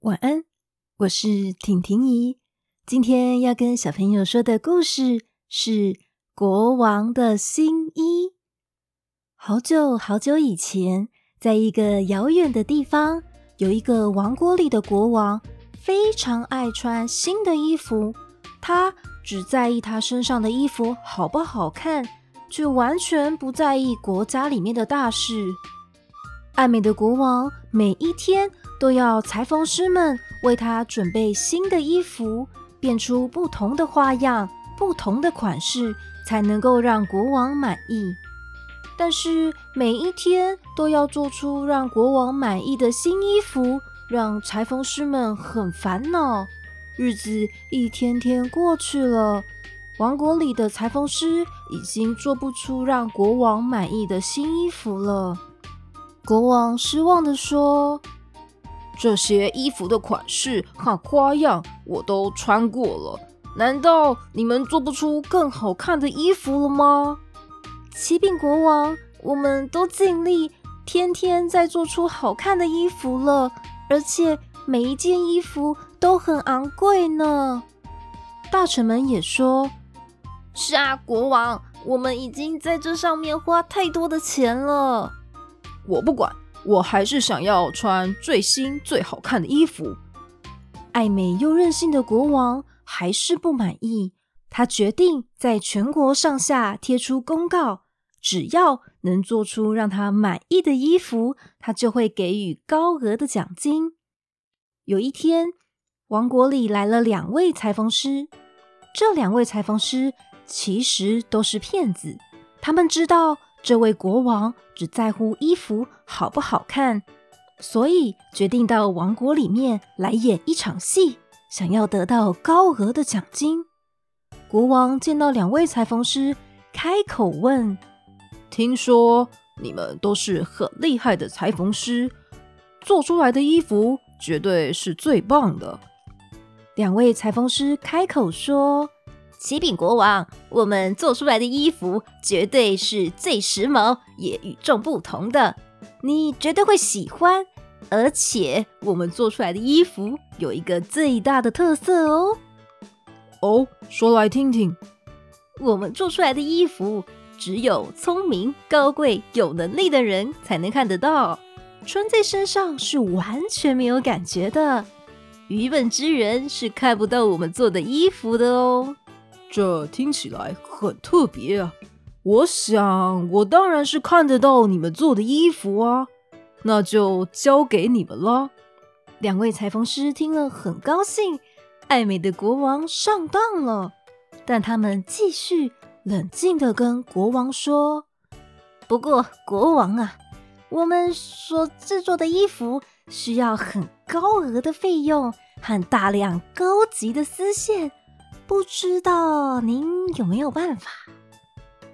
晚安，我是婷婷姨。今天要跟小朋友说的故事是《国王的新衣》。好久好久以前，在一个遥远的地方，有一个王国里的国王，非常爱穿新的衣服。他只在意他身上的衣服好不好看，却完全不在意国家里面的大事。爱美的国王每一天都要裁缝师们为他准备新的衣服，变出不同的花样、不同的款式，才能够让国王满意。但是每一天都要做出让国王满意的新衣服，让裁缝师们很烦恼。日子一天天过去了，王国里的裁缝师已经做不出让国王满意的新衣服了。国王失望地说：“这些衣服的款式和花样我都穿过了，难道你们做不出更好看的衣服了吗？”启禀国王，我们都尽力，天天在做出好看的衣服了，而且每一件衣服都很昂贵呢。大臣们也说：“是啊，国王，我们已经在这上面花太多的钱了。”我不管，我还是想要穿最新最好看的衣服。爱美又任性的国王还是不满意，他决定在全国上下贴出公告，只要能做出让他满意的衣服，他就会给予高额的奖金。有一天，王国里来了两位裁缝师，这两位裁缝师其实都是骗子，他们知道。这位国王只在乎衣服好不好看，所以决定到王国里面来演一场戏，想要得到高额的奖金。国王见到两位裁缝师，开口问：“听说你们都是很厉害的裁缝师，做出来的衣服绝对是最棒的。”两位裁缝师开口说。启禀国王，我们做出来的衣服绝对是最时髦也与众不同的，你绝对会喜欢。而且我们做出来的衣服有一个最大的特色哦。哦，说来听听。我们做出来的衣服只有聪明、高贵、有能力的人才能看得到，穿在身上是完全没有感觉的，愚笨之人是看不到我们做的衣服的哦。这听起来很特别啊！我想，我当然是看得到你们做的衣服啊，那就交给你们了。两位裁缝师听了很高兴，爱美的国王上当了。但他们继续冷静地跟国王说：“不过，国王啊，我们所制作的衣服需要很高额的费用和大量高级的丝线。”不知道您有没有办法？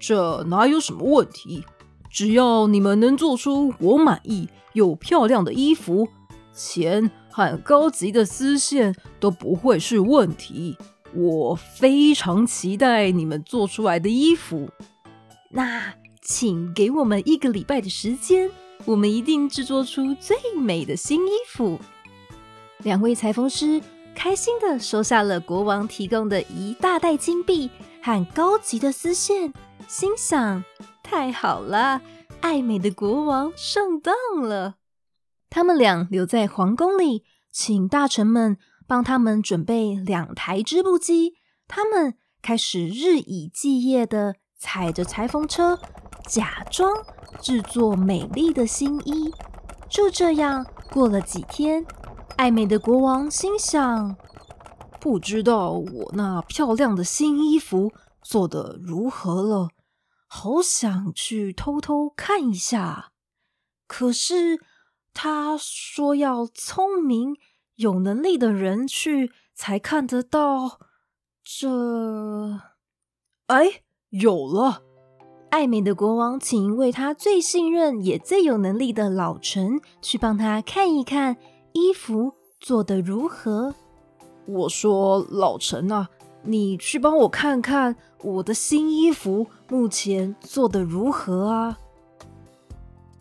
这哪有什么问题？只要你们能做出我满意又漂亮的衣服，钱和高级的丝线都不会是问题。我非常期待你们做出来的衣服。那请给我们一个礼拜的时间，我们一定制作出最美的新衣服。两位裁缝师。开心的收下了国王提供的一大袋金币和高级的丝线，心想：太好了，爱美的国王上当了。他们俩留在皇宫里，请大臣们帮他们准备两台织布机。他们开始日以继夜地踩着裁缝车，假装制作美丽的新衣。就这样过了几天。爱美的国王心想：“不知道我那漂亮的新衣服做得如何了，好想去偷偷看一下。可是他说要聪明、有能力的人去才看得到。这……哎，有了！爱美的国王请一位他最信任也最有能力的老臣去帮他看一看。”衣服做得如何？我说老陈啊，你去帮我看看我的新衣服目前做得如何啊？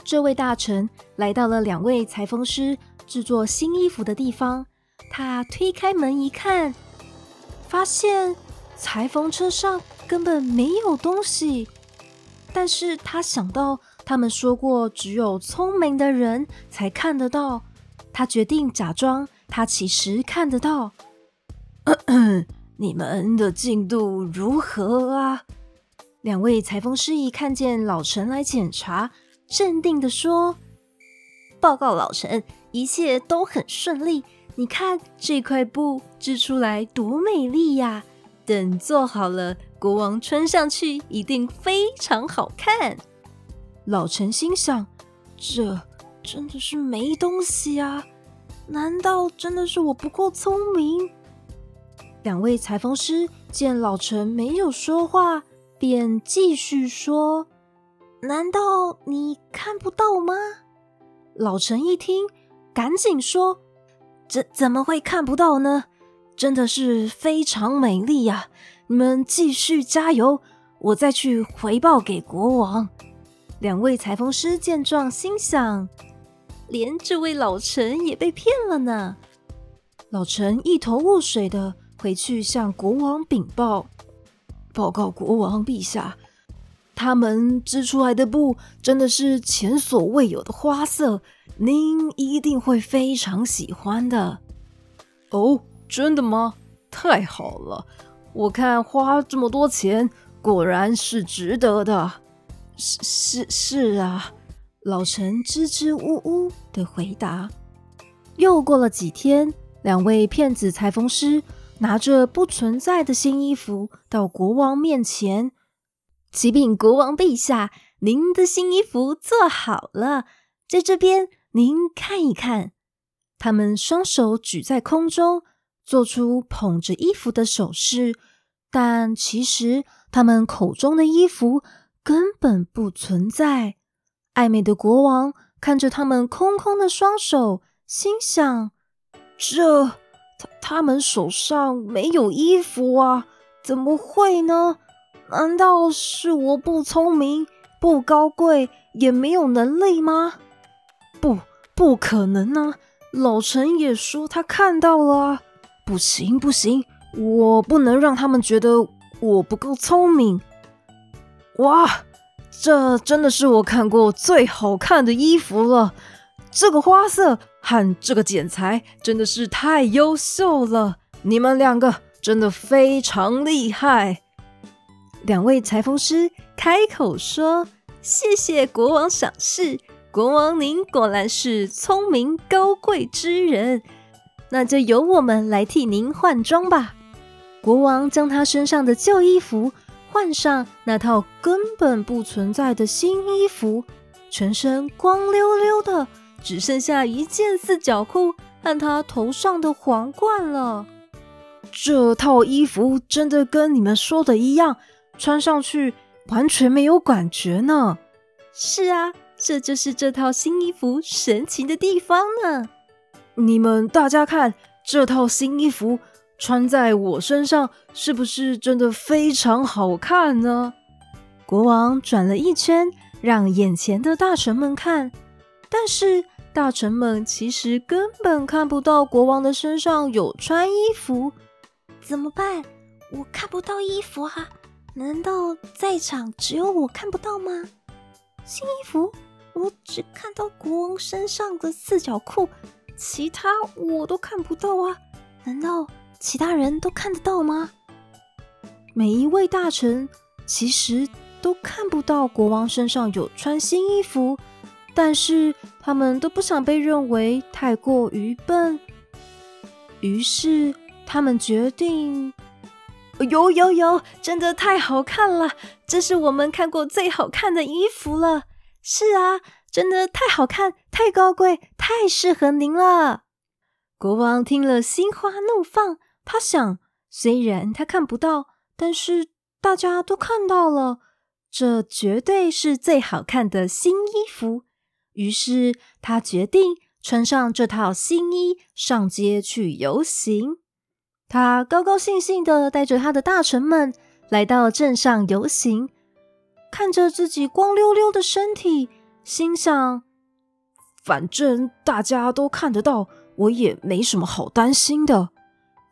这位大臣来到了两位裁缝师制作新衣服的地方。他推开门一看，发现裁缝车上根本没有东西。但是他想到他们说过，只有聪明的人才看得到。他决定假装他其实看得到。你们的进度如何啊？两位裁缝师一看见老陈来检查，镇定地说：“报告老陈，一切都很顺利。你看这块布织出来多美丽呀！等做好了，国王穿上去一定非常好看。”老陈心想：“这真的是没东西啊？难道真的是我不够聪明？”两位裁缝师见老陈没有说话。便继续说：“难道你看不到吗？”老陈一听，赶紧说：“这怎么会看不到呢？真的是非常美丽呀！你们继续加油，我再去回报给国王。”两位裁缝师见状，心想：“连这位老陈也被骗了呢。”老陈一头雾水的回去向国王禀报。报告国王陛下，他们织出来的布真的是前所未有的花色，您一定会非常喜欢的。哦，真的吗？太好了！我看花这么多钱，果然是值得的。是是是啊，老陈支支吾吾的回答。又过了几天，两位骗子裁缝师。拿着不存在的新衣服到国王面前，启禀国王陛下，您的新衣服做好了，在这边您看一看。他们双手举在空中，做出捧着衣服的手势，但其实他们口中的衣服根本不存在。爱美的国王看着他们空空的双手，心想：这。他他们手上没有衣服啊？怎么会呢？难道是我不聪明、不高贵，也没有能力吗？不，不可能啊！老陈也说他看到了！不行，不行，我不能让他们觉得我不够聪明。哇，这真的是我看过最好看的衣服了！这个花色。和这个剪裁真的是太优秀了，你们两个真的非常厉害。两位裁缝师开口说：“谢谢国王赏识，国王您果然是聪明高贵之人。那就由我们来替您换装吧。”国王将他身上的旧衣服换上那套根本不存在的新衣服，全身光溜溜的。只剩下一件四角裤和他头上的皇冠了。这套衣服真的跟你们说的一样，穿上去完全没有感觉呢。是啊，这就是这套新衣服神奇的地方呢。你们大家看，这套新衣服穿在我身上，是不是真的非常好看呢？国王转了一圈，让眼前的大臣们看。但是大臣们其实根本看不到国王的身上有穿衣服，怎么办？我看不到衣服啊！难道在场只有我看不到吗？新衣服，我只看到国王身上的四角裤，其他我都看不到啊！难道其他人都看得到吗？每一位大臣其实都看不到国王身上有穿新衣服。但是他们都不想被认为太过愚笨，于是他们决定：有有有，真的太好看了！这是我们看过最好看的衣服了。是啊，真的太好看，太高贵，太适合您了。国王听了，心花怒放。他想，虽然他看不到，但是大家都看到了，这绝对是最好看的新衣服。于是他决定穿上这套新衣上街去游行。他高高兴兴的带着他的大臣们来到镇上游行，看着自己光溜溜的身体，心想：反正大家都看得到，我也没什么好担心的。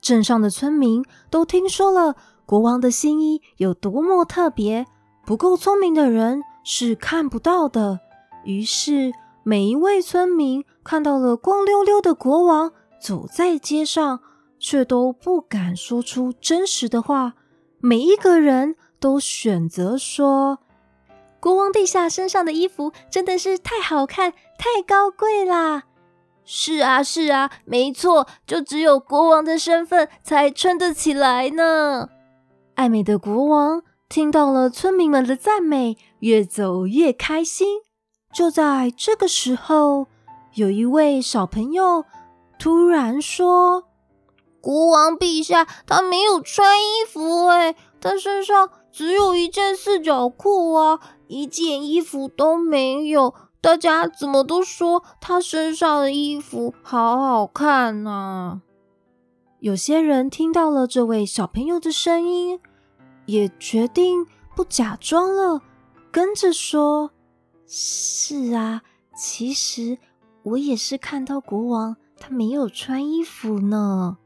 镇上的村民都听说了国王的新衣有多么特别，不够聪明的人是看不到的。于是，每一位村民看到了光溜溜的国王走在街上，却都不敢说出真实的话。每一个人都选择说：“国王陛下身上的衣服真的是太好看、太高贵啦！”是啊，是啊，没错，就只有国王的身份才撑得起来呢。爱美的国王听到了村民们的赞美，越走越开心。就在这个时候，有一位小朋友突然说：“国王陛下，他没有穿衣服诶，他身上只有一件四角裤啊，一件衣服都没有。”大家怎么都说他身上的衣服好好看呢？有些人听到了这位小朋友的声音，也决定不假装了，跟着说：“是啊，其实我也是看到国王他没有穿衣服呢。”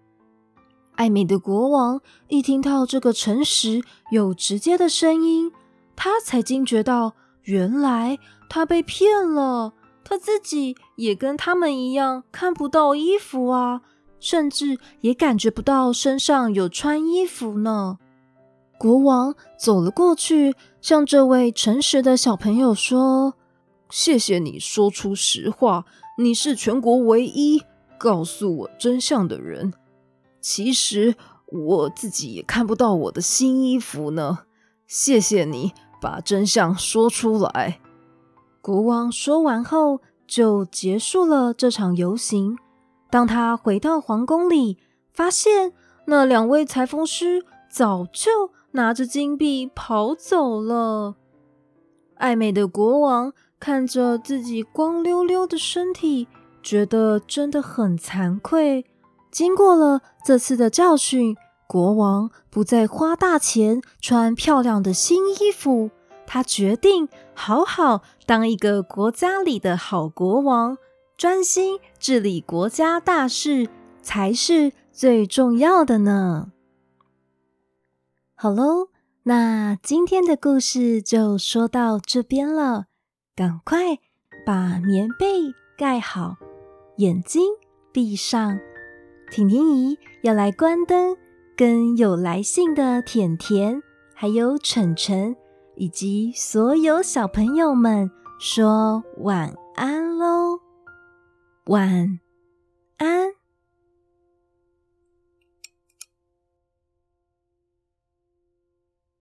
爱美的国王一听到这个诚实又直接的声音，他才惊觉到。原来他被骗了，他自己也跟他们一样看不到衣服啊，甚至也感觉不到身上有穿衣服呢。国王走了过去，向这位诚实的小朋友说：“谢谢你说出实话，你是全国唯一告诉我真相的人。其实我自己也看不到我的新衣服呢。谢谢你。”把真相说出来。国王说完后，就结束了这场游行。当他回到皇宫里，发现那两位裁缝师早就拿着金币跑走了。爱美的国王看着自己光溜溜的身体，觉得真的很惭愧。经过了这次的教训。国王不再花大钱穿漂亮的新衣服，他决定好好当一个国家里的好国王，专心治理国家大事才是最重要的呢。好喽，那今天的故事就说到这边了，赶快把棉被盖好，眼睛闭上，婷婷姨要来关灯。跟有来信的甜甜，还有晨晨，以及所有小朋友们说晚安喽，晚安。